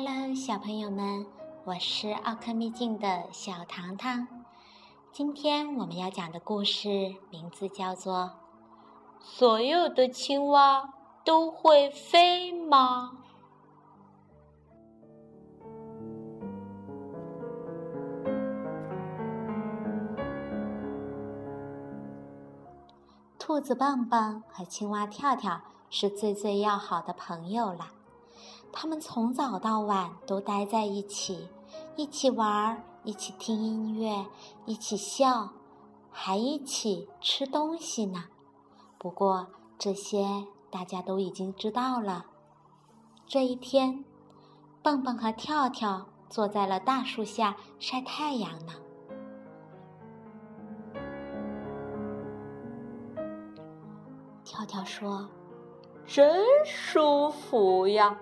Hello，小朋友们，我是奥克秘境的小糖糖。今天我们要讲的故事名字叫做《所有的青蛙都会飞吗》。兔子棒棒和青蛙跳跳是最最要好的朋友了。他们从早到晚都待在一起，一起玩，一起听音乐，一起笑，还一起吃东西呢。不过这些大家都已经知道了。这一天，蹦蹦和跳跳坐在了大树下晒太阳呢。跳跳说：“真舒服呀！”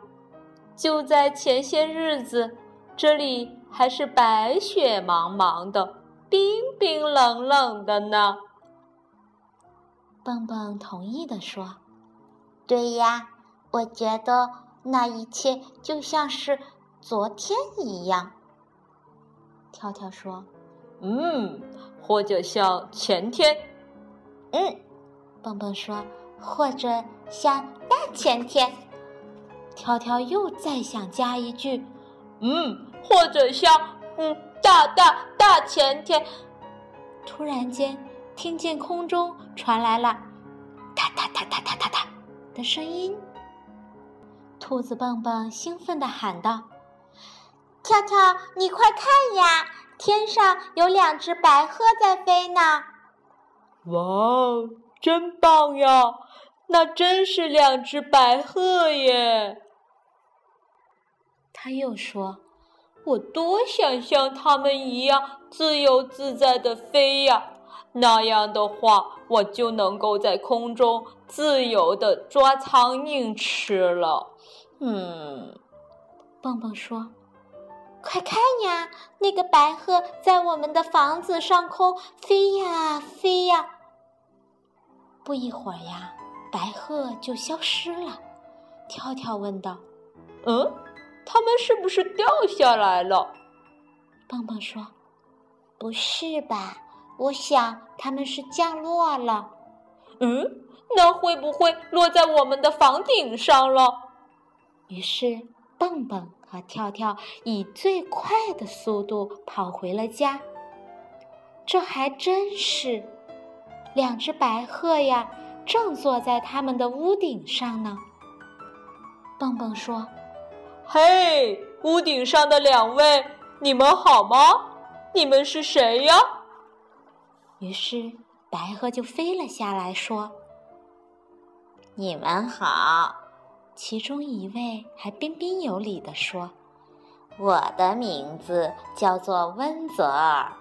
就在前些日子，这里还是白雪茫茫的，冰冰冷冷的呢。蹦蹦同意的说：“对呀，我觉得那一切就像是昨天一样。”跳跳说：“嗯，或者像前天。”嗯，蹦蹦说：“或者像大前天。”跳跳又再想加一句：“嗯，或者像嗯大大大前天。”突然间，听见空中传来了“哒哒哒哒哒哒哒”的声音。兔子蹦蹦兴奋地喊道：“跳跳，你快看呀，天上有两只白鹤在飞呢！”哇，真棒呀！那真是两只白鹤耶！他又说：“我多想像他们一样自由自在的飞呀！那样的话，我就能够在空中自由的抓苍蝇吃了。”嗯，蹦蹦说：“快看呀，那个白鹤在我们的房子上空飞呀飞呀！”不一会儿呀，白鹤就消失了。跳跳问道：“嗯？”他们是不是掉下来了？棒棒说：“不是吧，我想他们是降落了。”嗯，那会不会落在我们的房顶上了？于是，蹦蹦和跳跳以最快的速度跑回了家。这还真是，两只白鹤呀，正坐在他们的屋顶上呢。蹦蹦说。嘿，屋顶上的两位，你们好吗？你们是谁呀？于是白鹤就飞了下来，说：“你们好。”其中一位还彬彬有礼地说：“我的名字叫做温泽尔，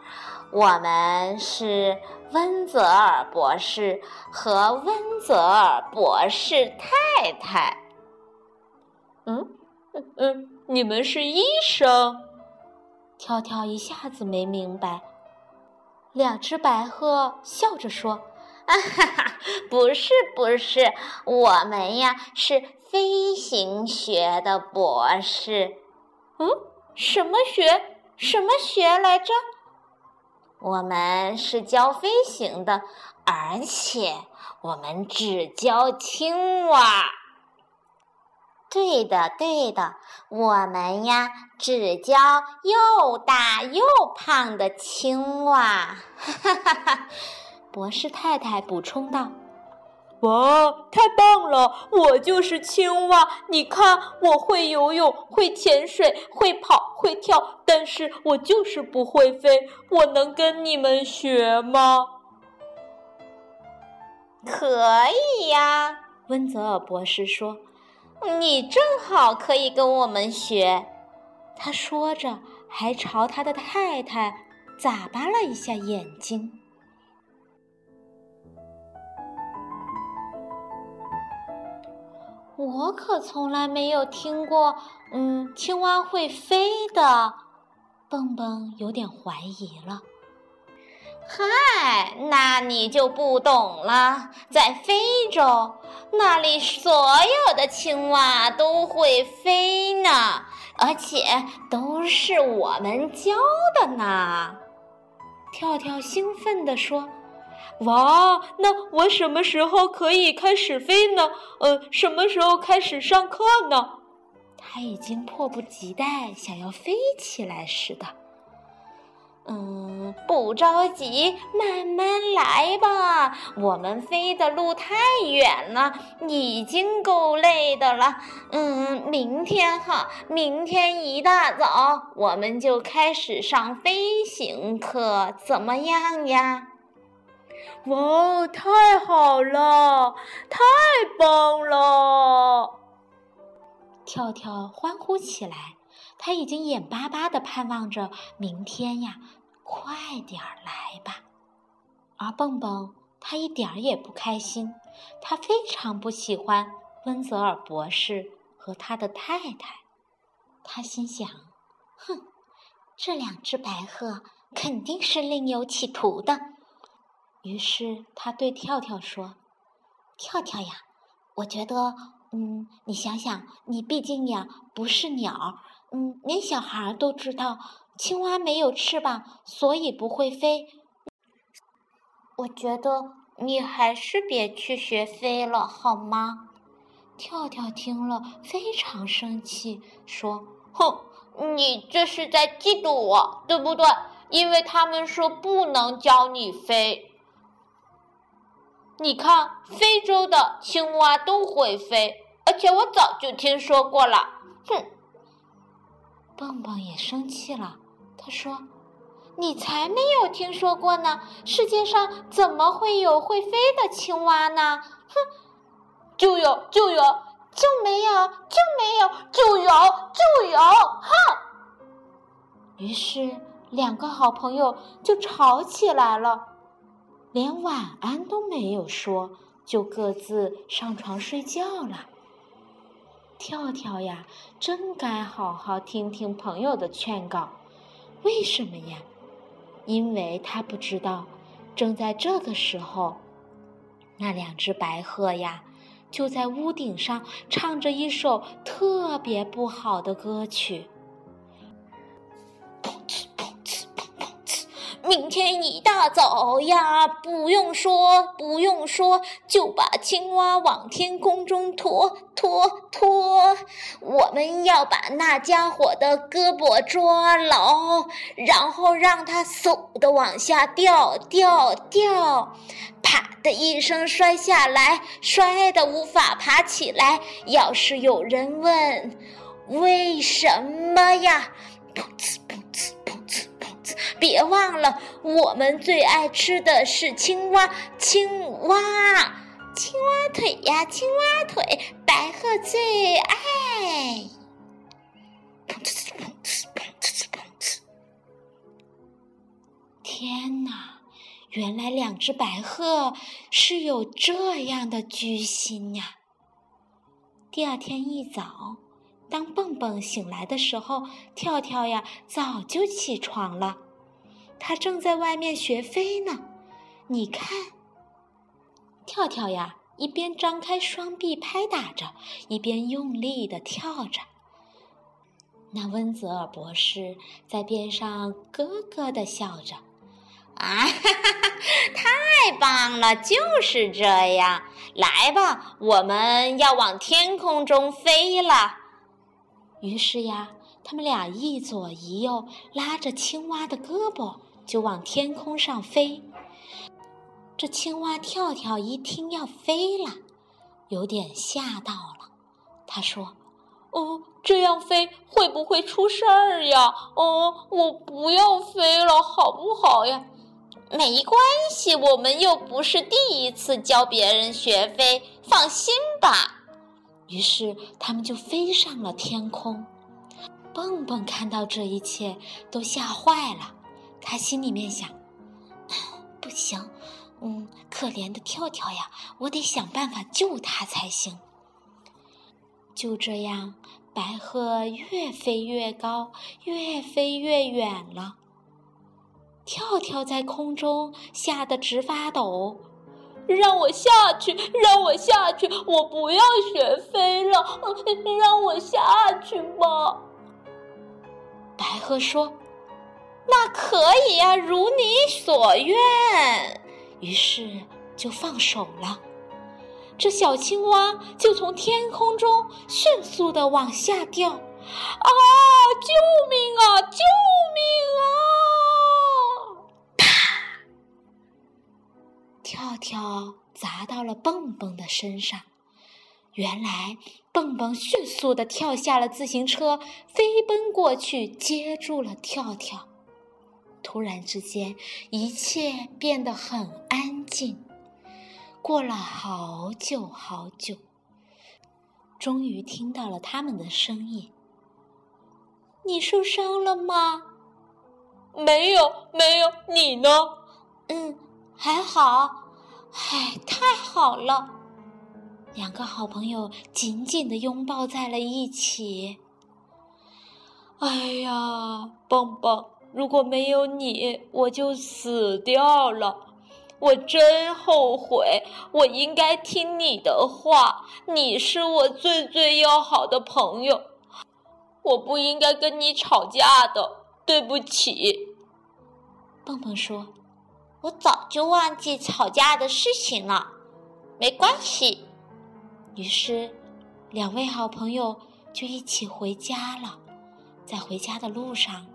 我们是温泽尔博士和温泽尔博士太太。”嗯。嗯，你们是医生？跳跳一下子没明白。两只白鹤笑着说：“啊哈哈，不是不是，我们呀是飞行学的博士。嗯，什么学？什么学来着？我们是教飞行的，而且我们只教青蛙。”对的，对的，我们呀只教又大又胖的青蛙。哈哈哈！博士太太补充道：“哇，太棒了！我就是青蛙。你看，我会游泳，会潜水，会跑，会跳，但是我就是不会飞。我能跟你们学吗？”“可以呀。”温泽尔博士说。你正好可以跟我们学，他说着，还朝他的太太眨巴了一下眼睛。我可从来没有听过，嗯，青蛙会飞的。蹦蹦有点怀疑了。嗨，那你就不懂了。在非洲，那里所有的青蛙都会飞呢。而且都是我们教的呢。跳跳兴奋地说：“哇，那我什么时候可以开始飞呢？呃，什么时候开始上课呢？”他已经迫不及待想要飞起来似的。嗯，不着急，慢慢来吧。我们飞的路太远了，已经够累的了。嗯，明天哈，明天一大早我们就开始上飞行课，怎么样呀？哇，太好了，太棒了！跳跳欢呼起来，他已经眼巴巴的盼望着明天呀，快点儿来吧。而蹦蹦他一点儿也不开心，他非常不喜欢温泽尔博士和他的太太。他心想：哼，这两只白鹤肯定是另有企图的。于是他对跳跳说：“跳跳呀，我觉得。”嗯，你想想，你毕竟呀不是鸟，嗯，连小孩都知道，青蛙没有翅膀，所以不会飞。我觉得你还是别去学飞了，好吗？跳跳听了非常生气，说：“哼，你这是在嫉妒我，对不对？因为他们说不能教你飞。”你看，非洲的青蛙都会飞。而且我早就听说过了，哼！蹦蹦也生气了，他说：“你才没有听说过呢！世界上怎么会有会飞的青蛙呢？哼！就有就有就没有就没有就有就有！哼！”于是两个好朋友就吵起来了，连晚安都没有说，就各自上床睡觉了。跳跳呀，真该好好听听朋友的劝告。为什么呀？因为他不知道，正在这个时候，那两只白鹤呀，就在屋顶上唱着一首特别不好的歌曲。明天一大早呀，不用说，不用说，就把青蛙往天空中拖拖拖。我们要把那家伙的胳膊抓牢，然后让它嗖的往下掉掉掉，啪的一声摔下来，摔得无法爬起来。要是有人问为什么呀，噗呲噗呲。别忘了，我们最爱吃的是青蛙，青蛙，青蛙腿呀，青蛙腿，白鹤最爱。砰呲砰呲砰呲砰呲！天哪，原来两只白鹤是有这样的居心呀！第二天一早，当蹦蹦醒来的时候，跳跳呀早就起床了。它正在外面学飞呢，你看，跳跳呀，一边张开双臂拍打着，一边用力的跳着。那温泽尔博士在边上咯咯的笑着，啊，哈哈，太棒了，就是这样。来吧，我们要往天空中飞了。于是呀。他们俩一左一右拉着青蛙的胳膊，就往天空上飞。这青蛙跳跳一听要飞了，有点吓到了。他说：“哦，这样飞会不会出事儿呀？哦，我不要飞了，好不好呀？”没关系，我们又不是第一次教别人学飞，放心吧。于是他们就飞上了天空。蹦蹦看到这一切都吓坏了，他心里面想：“ 不行，嗯，可怜的跳跳呀，我得想办法救他才行。”就这样，白鹤越飞越高，越飞越远了。跳跳在空中吓得直发抖，“让我下去，让我下去，我不要学飞了，让我下去吧。”白鹤说：“那可以呀，如你所愿。”于是就放手了。这小青蛙就从天空中迅速的往下掉。啊！救命啊！救命啊！啪！跳跳砸到了蹦蹦的身上。原来，蹦蹦迅速的跳下了自行车，飞奔过去接住了跳跳。突然之间，一切变得很安静。过了好久好久，终于听到了他们的声音：“你受伤了吗？”“没有，没有。”“你呢？”“嗯，还好。”“唉，太好了。”两个好朋友紧紧的拥抱在了一起。哎呀，蹦蹦，如果没有你，我就死掉了。我真后悔，我应该听你的话。你是我最最要好的朋友，我不应该跟你吵架的。对不起。蹦蹦说：“我早就忘记吵架的事情了，没关系。”于是，两位好朋友就一起回家了。在回家的路上，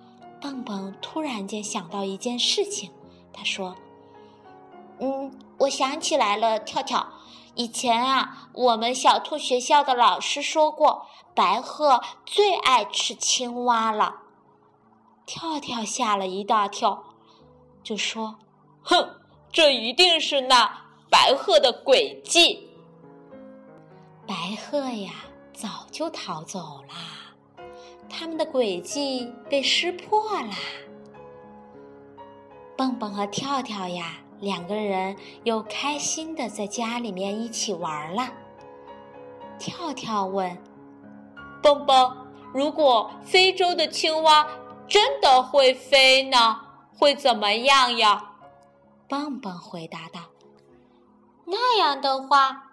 蹦蹦突然间想到一件事情，他说：“嗯，我想起来了，跳跳，以前啊，我们小兔学校的老师说过，白鹤最爱吃青蛙了。”跳跳吓了一大跳，就说：“哼，这一定是那白鹤的诡计。”白鹤呀，早就逃走啦，他们的诡计被识破啦。蹦蹦和跳跳呀，两个人又开心的在家里面一起玩了。跳跳问：“蹦蹦，如果非洲的青蛙真的会飞呢？会怎么样呀？”蹦蹦回答道：“那样的话。”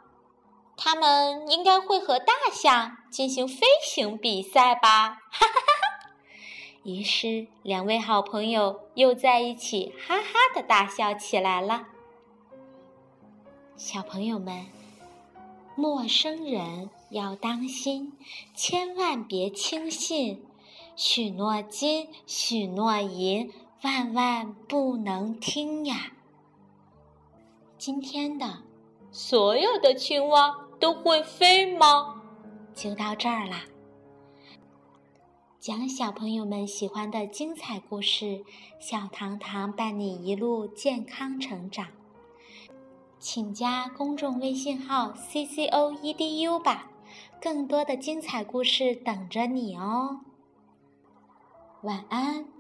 他们应该会和大象进行飞行比赛吧？哈哈哈哈！于是，两位好朋友又在一起哈哈的大笑起来了。小朋友们，陌生人要当心，千万别轻信，许诺金，许诺银，万万不能听呀！今天的所有的青蛙。都会飞吗？就到这儿啦。讲小朋友们喜欢的精彩故事，小糖糖伴你一路健康成长。请加公众微信号 c c o e d u 吧，更多的精彩故事等着你哦。晚安。